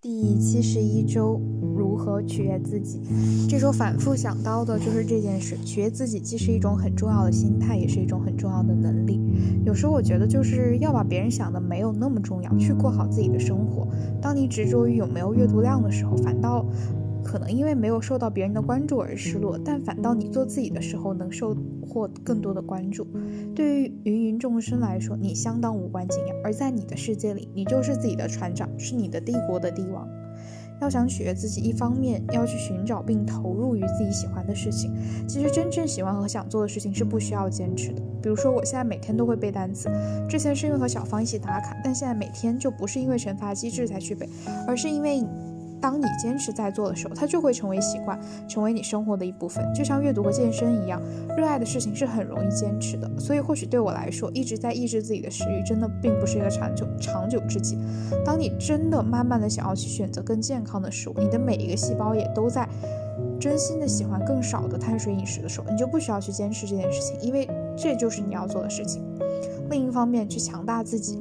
第七十一周，如何取悦自己？这周反复想到的就是这件事。取悦自己既是一种很重要的心态，也是一种很重要的能力。有时候我觉得，就是要把别人想的没有那么重要，去过好自己的生活。当你执着于有没有阅读量的时候，反倒。可能因为没有受到别人的关注而失落，但反倒你做自己的时候能收获更多的关注。对于芸芸众生来说，你相当无关紧要，而在你的世界里，你就是自己的船长，是你的帝国的帝王。要想取悦自己，一方面要去寻找并投入于自己喜欢的事情。其实真正喜欢和想做的事情是不需要坚持的。比如说，我现在每天都会背单词，之前是因为和小芳一起打卡，但现在每天就不是因为惩罚机制才去背，而是因为。当你坚持在做的时候，它就会成为习惯，成为你生活的一部分。就像阅读和健身一样，热爱的事情是很容易坚持的。所以，或许对我来说，一直在抑制自己的食欲，真的并不是一个长久长久之计。当你真的慢慢的想要去选择更健康的食物，你的每一个细胞也都在真心的喜欢更少的碳水饮食的时候，你就不需要去坚持这件事情，因为这就是你要做的事情。另一方面，去强大自己，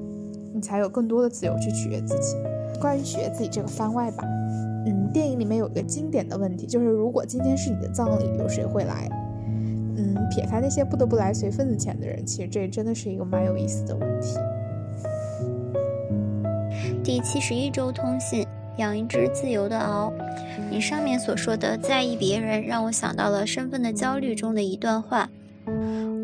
你才有更多的自由去取悦自己。关于取悦自己这个番外吧。嗯，电影里面有一个经典的问题，就是如果今天是你的葬礼，有谁会来？嗯，撇开那些不得不来随份子钱的人，其实这真的是一个蛮有意思的问题。第七十一周通信，养一只自由的獒。你上面所说的在意别人，让我想到了身份的焦虑中的一段话。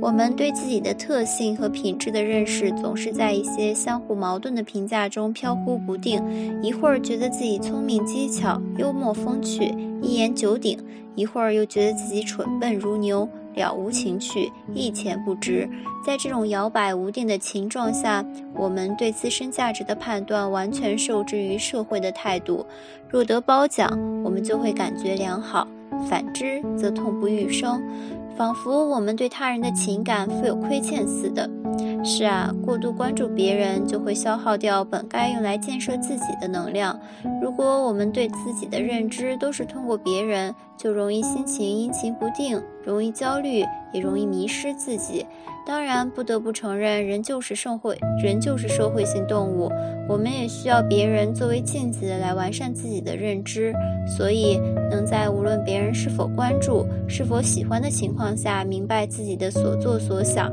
我们对自己的特性和品质的认识，总是在一些相互矛盾的评价中飘忽不定。一会儿觉得自己聪明机巧、幽默风趣、一言九鼎；一会儿又觉得自己蠢笨如牛、了无情趣、一钱不值。在这种摇摆无定的情状下，我们对自身价值的判断完全受制于社会的态度。若得褒奖，我们就会感觉良好；反之，则痛不欲生。仿佛我们对他人的情感负有亏欠似的。是啊，过度关注别人就会消耗掉本该用来建设自己的能量。如果我们对自己的认知都是通过别人，就容易心情阴晴不定，容易焦虑，也容易迷失自己。当然，不得不承认，人就是社会，人就是社会性动物。我们也需要别人作为镜子来完善自己的认知。所以，能在无论别人是否关注、是否喜欢的情况下，明白自己的所作所想。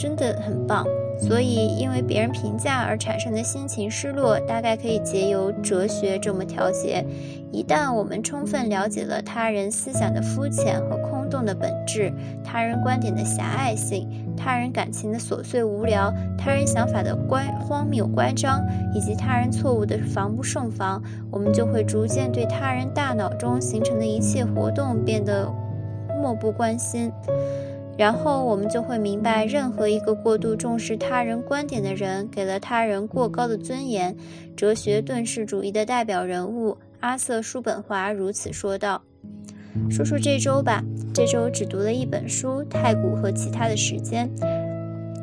真的很棒，所以因为别人评价而产生的心情失落，大概可以借由哲学这么调节。一旦我们充分了解了他人思想的肤浅和空洞的本质，他人观点的狭隘性，他人感情的琐碎无聊，他人想法的乖荒谬乖张，以及他人错误的防不胜防，我们就会逐渐对他人大脑中形成的一切活动变得漠不关心。然后我们就会明白，任何一个过度重视他人观点的人，给了他人过高的尊严。哲学遁世主义的代表人物阿瑟·叔本华如此说道。说说这周吧，这周只读了一本书《太古和其他的时间》。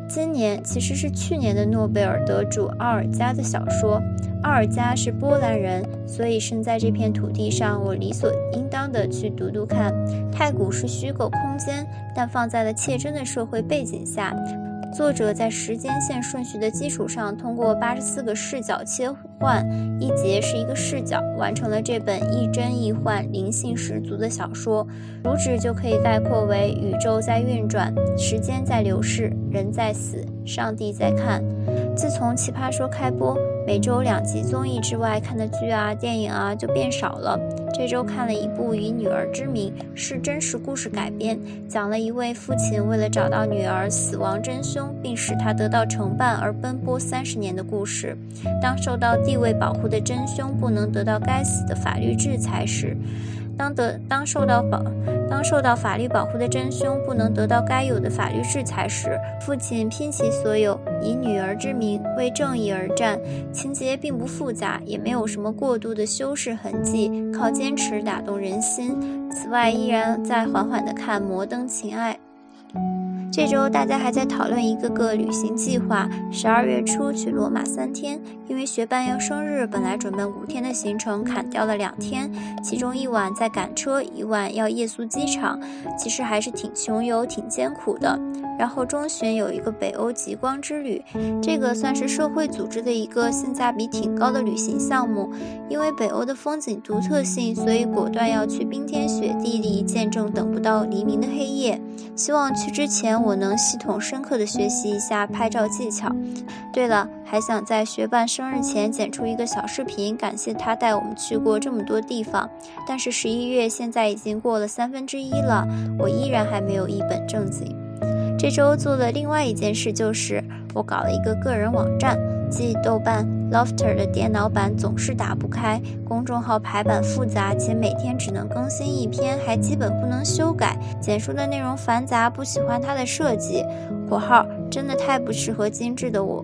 今年其实是去年的诺贝尔得主奥尔加的小说。奥尔加是波兰人，所以生在这片土地上，我理所应当的去读读看。太古是虚构空间，但放在了切真的社会背景下。作者在时间线顺序的基础上，通过八十四个视角切换，一节是一个视角，完成了这本亦真亦幻、灵性十足的小说。主旨就可以概括为：宇宙在运转，时间在流逝，人在死，上帝在看。自从《奇葩说》开播。每周两集综艺之外，看的剧啊、电影啊就变少了。这周看了一部《以女儿之名》，是真实故事改编，讲了一位父亲为了找到女儿死亡真凶，并使她得到承办而奔波三十年的故事。当受到地位保护的真凶不能得到该死的法律制裁时，当得当受到保当受到法律保护的真凶不能得到该有的法律制裁时，父亲拼其所有，以女儿之名为正义而战。情节并不复杂，也没有什么过度的修饰痕迹，靠坚持打动人心。此外，依然在缓缓地看《摩登情爱》。这周大家还在讨论一个个旅行计划：十二月初去罗马三天，因为学伴要生日，本来准备五天的行程砍掉了两天，其中一晚在赶车，一晚要夜宿机场，其实还是挺穷游、挺艰苦的。然后中旬有一个北欧极光之旅，这个算是社会组织的一个性价比挺高的旅行项目。因为北欧的风景独特性，所以果断要去冰天雪地里见证等不到黎明的黑夜。希望去之前我能系统深刻的学习一下拍照技巧。对了，还想在学伴生日前剪出一个小视频，感谢他带我们去过这么多地方。但是十一月现在已经过了三分之一了，我依然还没有一本正经。这周做的另外一件事就是，我搞了一个个人网站，即豆瓣 Lofter 的电脑版总是打不开，公众号排版复杂，且每天只能更新一篇，还基本不能修改，简述的内容繁杂，不喜欢它的设计。（括号真的太不适合精致的我。）（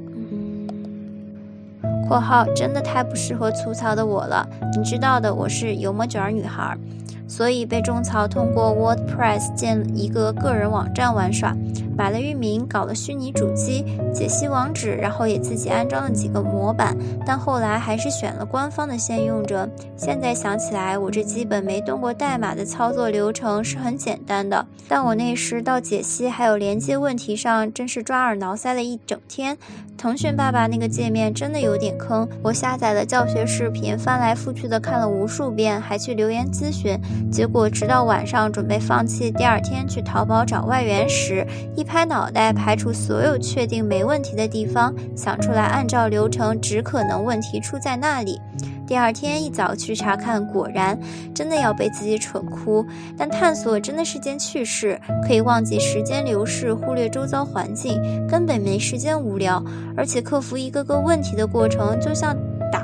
括号真的太不适合粗糙的我了。）你知道的，我是油墨卷女孩。所以被种草通过 WordPress 建一个个人网站玩耍，买了域名，搞了虚拟主机，解析网址，然后也自己安装了几个模板，但后来还是选了官方的先用着。现在想起来，我这基本没动过代码的操作流程是很简单的，但我那时到解析还有连接问题上真是抓耳挠腮了一整天。腾讯爸爸那个界面真的有点坑，我下载了教学视频，翻来覆去的看了无数遍，还去留言咨询。结果直到晚上准备放弃，第二天去淘宝找外援时，一拍脑袋排除所有确定没问题的地方，想出来按照流程，只可能问题出在那里。第二天一早去查看，果然真的要被自己蠢哭。但探索真的是件趣事，可以忘记时间流逝，忽略周遭环境，根本没时间无聊。而且克服一个个问题的过程，就像。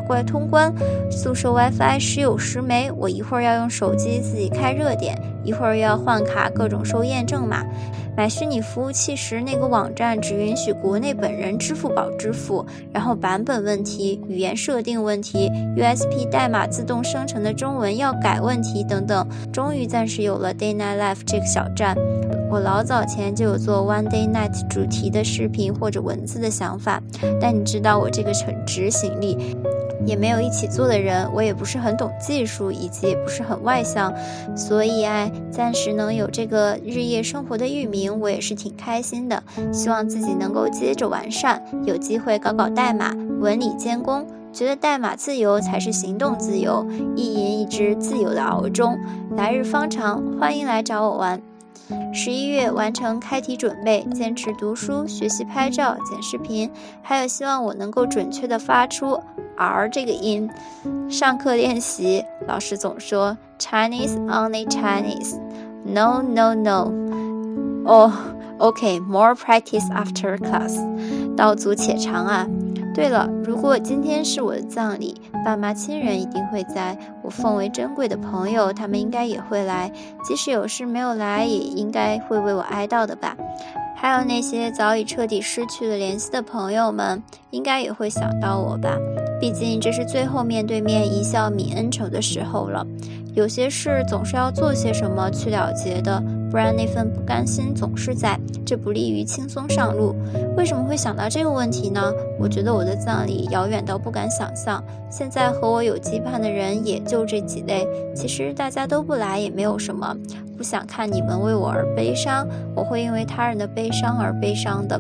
打怪通关，宿舍 WiFi 时有时没，我一会儿要用手机自己开热点，一会儿又要换卡，各种收验证码。买虚拟服务器时，那个网站只允许国内本人支付宝支付，然后版本问题、语言设定问题、USP 代码自动生成的中文要改问题等等，终于暂时有了 Day Night Life 这个小站。我老早前就有做 One Day Night 主题的视频或者文字的想法，但你知道我这个成执行力。也没有一起做的人，我也不是很懂技术，以及也不是很外向，所以哎，暂时能有这个日夜生活的域名，我也是挺开心的。希望自己能够接着完善，有机会搞搞代码，文理兼工。觉得代码自由才是行动自由，一饮一只自由的熬中，来日方长，欢迎来找我玩。十一月完成开题准备，坚持读书、学习拍照、剪视频，还有希望我能够准确的发出 R 这个音。上课练习，老师总说 Chinese only Chinese，No No No。哦，OK，more practice after class，道阻且长啊。对了，如果今天是我的葬礼，爸妈亲人一定会在。我奉为珍贵的朋友，他们应该也会来。即使有事没有来，也应该会为我哀悼的吧。还有那些早已彻底失去了联系的朋友们，应该也会想到我吧。毕竟这是最后面对面一笑泯恩仇的时候了。有些事总是要做些什么去了结的。不然那份不甘心总是在，这不利于轻松上路。为什么会想到这个问题呢？我觉得我的葬礼遥远到不敢想象。现在和我有羁绊的人也就这几类，其实大家都不来也没有什么。不想看你们为我而悲伤，我会因为他人的悲伤而悲伤的。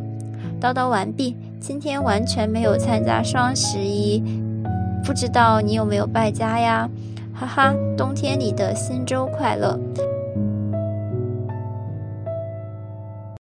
叨叨完毕，今天完全没有参加双十一，不知道你有没有败家呀？哈哈，冬天里的新周快乐。